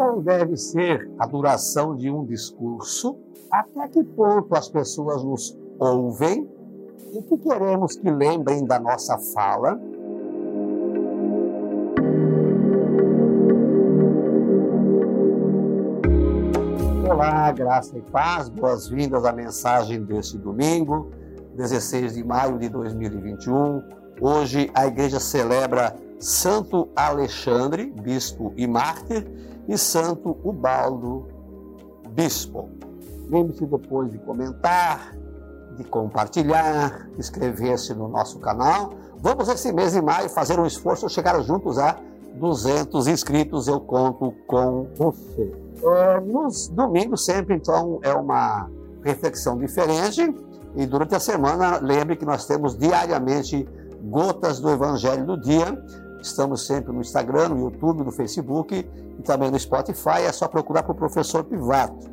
qual deve ser a duração de um discurso, até que ponto as pessoas nos ouvem, o que queremos que lembrem da nossa fala. Olá, graça e paz, boas-vindas à mensagem deste domingo, 16 de maio de 2021. Hoje a igreja celebra Santo Alexandre, bispo e mártir, e Santo Ubaldo, bispo. Lembre-se depois de comentar, de compartilhar, inscrever-se no nosso canal. Vamos esse mês de maio fazer um esforço chegar juntos a 200 inscritos. Eu conto com você. É, nos domingos sempre, então, é uma reflexão diferente. E durante a semana, lembre que nós temos diariamente gotas do Evangelho do Dia. Estamos sempre no Instagram, no YouTube, no Facebook e também no Spotify. É só procurar o professor Pivato.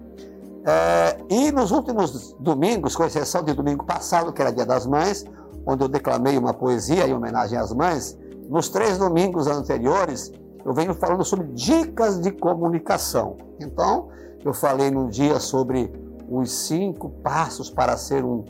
É, e nos últimos domingos, com exceção de domingo passado, que era Dia das Mães, onde eu declamei uma poesia em homenagem às mães, nos três domingos anteriores, eu venho falando sobre dicas de comunicação. Então, eu falei num dia sobre os cinco passos para ser um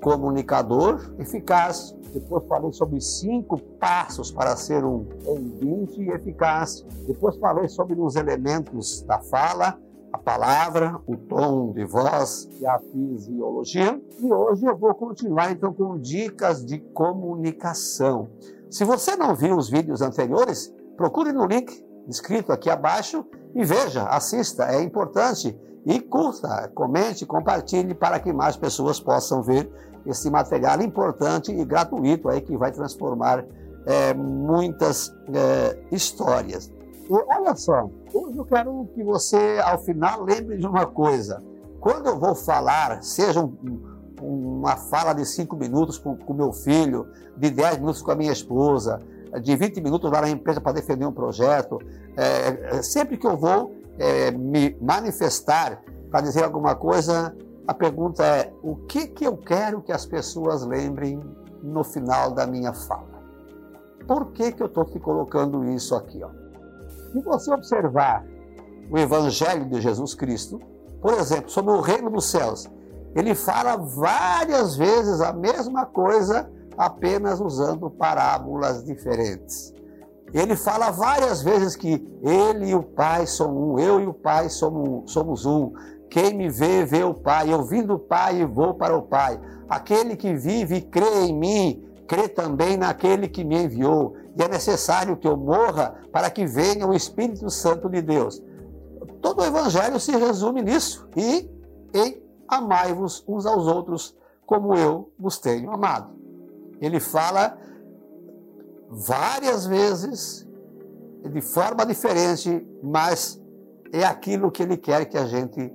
comunicador eficaz. Depois falei sobre cinco passos para ser um ouvinte eficaz. Depois falei sobre os elementos da fala a palavra, o tom de voz e a fisiologia. E hoje eu vou continuar então com dicas de comunicação. Se você não viu os vídeos anteriores, procure no link escrito aqui abaixo e veja, assista, é importante. E curta, comente, compartilhe para que mais pessoas possam ver esse material importante e gratuito aí que vai transformar é, muitas é, histórias. E olha só, hoje eu quero que você, ao final, lembre de uma coisa. Quando eu vou falar, seja um, uma fala de cinco minutos com o meu filho, de dez minutos com a minha esposa, de 20 minutos lá na empresa para defender um projeto, é, é, sempre que eu vou é, me manifestar para dizer alguma coisa, a pergunta é: o que, que eu quero que as pessoas lembrem no final da minha fala? Por que, que eu estou te colocando isso aqui? Ó? Se você observar o Evangelho de Jesus Cristo, por exemplo, sobre o reino dos céus, ele fala várias vezes a mesma coisa, apenas usando parábolas diferentes. Ele fala várias vezes que ele e o Pai são um, eu e o Pai somos, somos um. Quem me vê, vê o Pai. Eu vim do Pai e vou para o Pai. Aquele que vive e crê em mim, crê também naquele que me enviou. E é necessário que eu morra para que venha o Espírito Santo de Deus. Todo o Evangelho se resume nisso. E em amai-vos uns aos outros como eu vos tenho amado. Ele fala várias vezes, de forma diferente, mas é aquilo que ele quer que a gente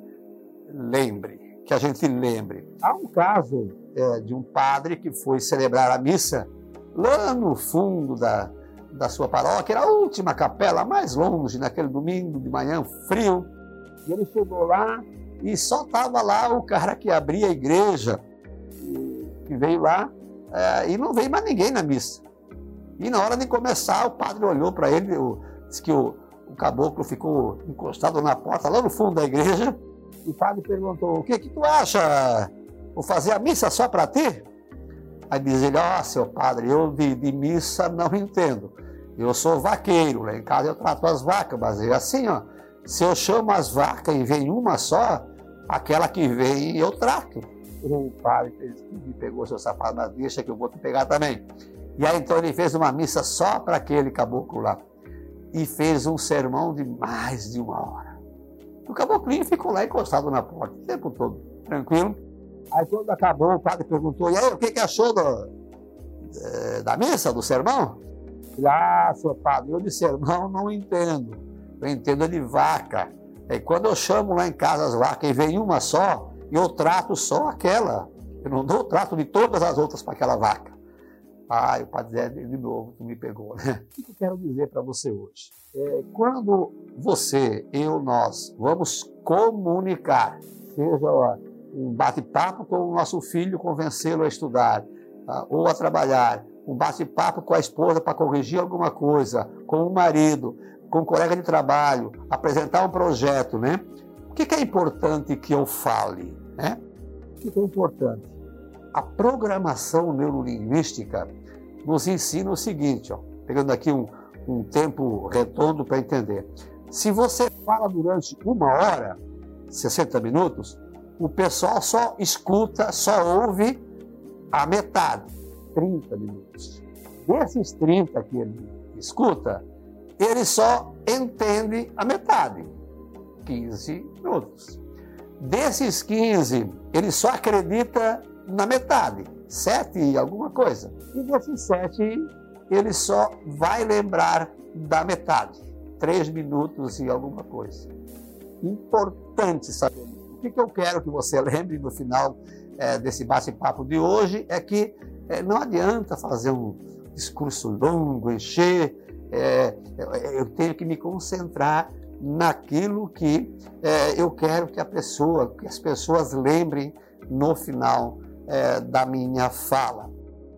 lembre, que a gente lembre. Há um caso é, de um padre que foi celebrar a missa lá no fundo da, da sua paróquia, era a última capela, mais longe, naquele domingo de manhã, frio. E ele chegou lá e só estava lá o cara que abria a igreja, que veio lá, é, e não veio mais ninguém na missa. E na hora de começar, o padre olhou para ele, o, disse que o, o caboclo ficou encostado na porta, lá no fundo da igreja, e o padre perguntou: O que, que tu acha? Vou fazer a missa só para ti? Aí diz ele, ó, oh, seu padre, eu de, de, missa não entendo. Eu sou vaqueiro, lá em casa eu trato as vacas, mas é assim, ó. Se eu chamo as vacas e vem uma só, aquela que vem eu trato. O padre me pegou seu sapato, mas deixa que eu vou te pegar também. E aí então ele fez uma missa só para aquele caboclo lá. E fez um sermão de mais de uma hora. O caboclinho ficou lá encostado na porta o tempo todo, tranquilo. Aí quando acabou, o padre perguntou, e aí, o que, que achou do, é, da missa, do sermão? ah, seu padre, eu de sermão não entendo. Eu entendo de vaca. E quando eu chamo lá em casa as vacas e vem uma só, eu trato só aquela. Eu não dou o trato de todas as outras para aquela vaca. Ah, o padre Zé, de novo, tu me pegou, né? O que eu quero dizer para você hoje? É, quando você, eu, nós, vamos comunicar, seja um bate-papo com o nosso filho, convencê-lo a estudar tá? ou a trabalhar, um bate-papo com a esposa para corrigir alguma coisa, com o marido, com um colega de trabalho, apresentar um projeto, né? O que, é importante que eu fale, né? O que, é importante? A programação neurolinguística nos ensina o seguinte, ó, pegando aqui um, um tempo redondo para entender. Se você fala durante uma hora, 60 minutos, o pessoal só escuta, só ouve a metade, 30 minutos. Desses 30 que ele escuta, ele só entende a metade, 15 minutos. Desses 15, ele só acredita na metade, 7 e alguma coisa. E desses 7, ele só vai lembrar da metade, 3 minutos e alguma coisa. Importante saber. O que, que eu quero que você lembre no final é, desse bate-papo de hoje é que é, não adianta fazer um discurso longo, encher é, eu tenho que me concentrar naquilo que eu quero que a pessoa, que as pessoas lembrem no final é, da minha fala.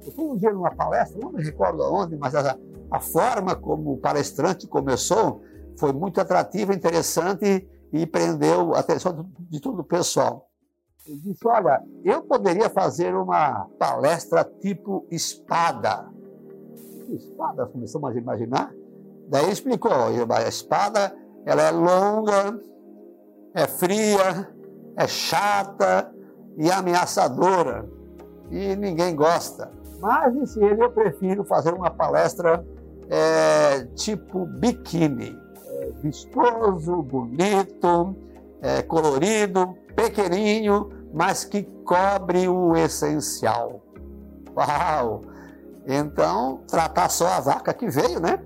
Eu fui um dia numa palestra, não me recordo onde, mas a, a forma como o palestrante começou foi muito atrativa, interessante e prendeu a atenção de todo o pessoal. Ele disse: Olha, eu poderia fazer uma palestra tipo espada espada, começamos a imaginar. Daí ele explicou, a espada ela é longa, é fria, é chata e ameaçadora. E ninguém gosta. Mas, disse ele, eu prefiro fazer uma palestra é, tipo biquíni. É, vistoso, bonito, é, colorido, pequenininho, mas que cobre o essencial. Uau! Então, tratar só a vaca que veio, né?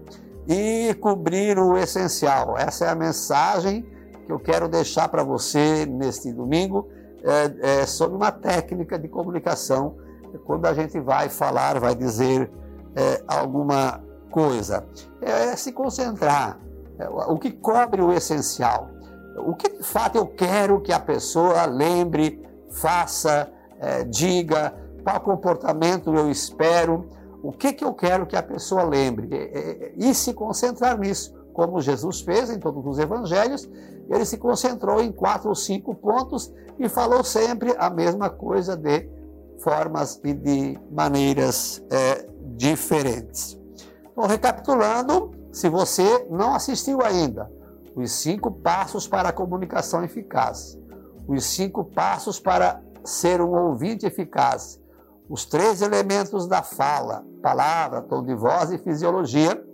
E cobrir o essencial. Essa é a mensagem que eu quero deixar para você neste domingo é, é, sobre uma técnica de comunicação quando a gente vai falar, vai dizer é, alguma coisa. É, se concentrar. É, o que cobre o essencial. O que de fato eu quero que a pessoa lembre, faça, é, diga, qual comportamento eu espero o que, que eu quero que a pessoa lembre é, é, é, e se concentrar nisso, como Jesus fez em todos os evangelhos, ele se concentrou em quatro ou cinco pontos e falou sempre a mesma coisa de formas e de maneiras é, diferentes. Então, recapitulando, se você não assistiu ainda, os cinco passos para a comunicação eficaz, os cinco passos para ser um ouvinte eficaz, os três elementos da fala, palavra, tom de voz e fisiologia.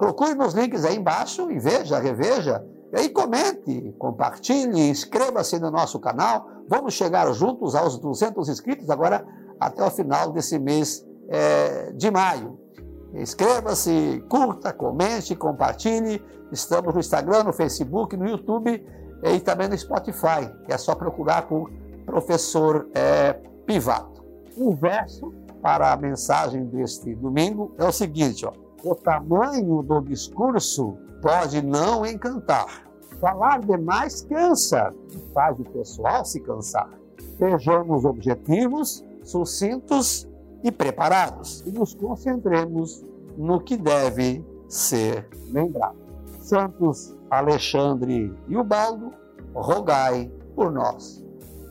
Procure nos links aí embaixo e veja, reveja. E aí comente, compartilhe, inscreva-se no nosso canal. Vamos chegar juntos aos 200 inscritos agora até o final desse mês é, de maio. Inscreva-se, curta, comente, compartilhe. Estamos no Instagram, no Facebook, no YouTube e também no Spotify. É só procurar por Professor é, Pivato. O verso para a mensagem deste domingo é o seguinte: ó, o tamanho do discurso pode não encantar. Falar demais cansa faz o pessoal se cansar. Sejamos objetivos, sucintos e preparados e nos concentremos no que deve ser lembrado. Santos Alexandre e Ubaldo, rogai por nós.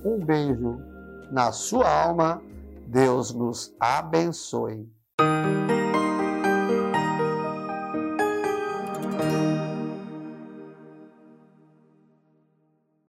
Um beijo na sua alma Deus nos abençoe.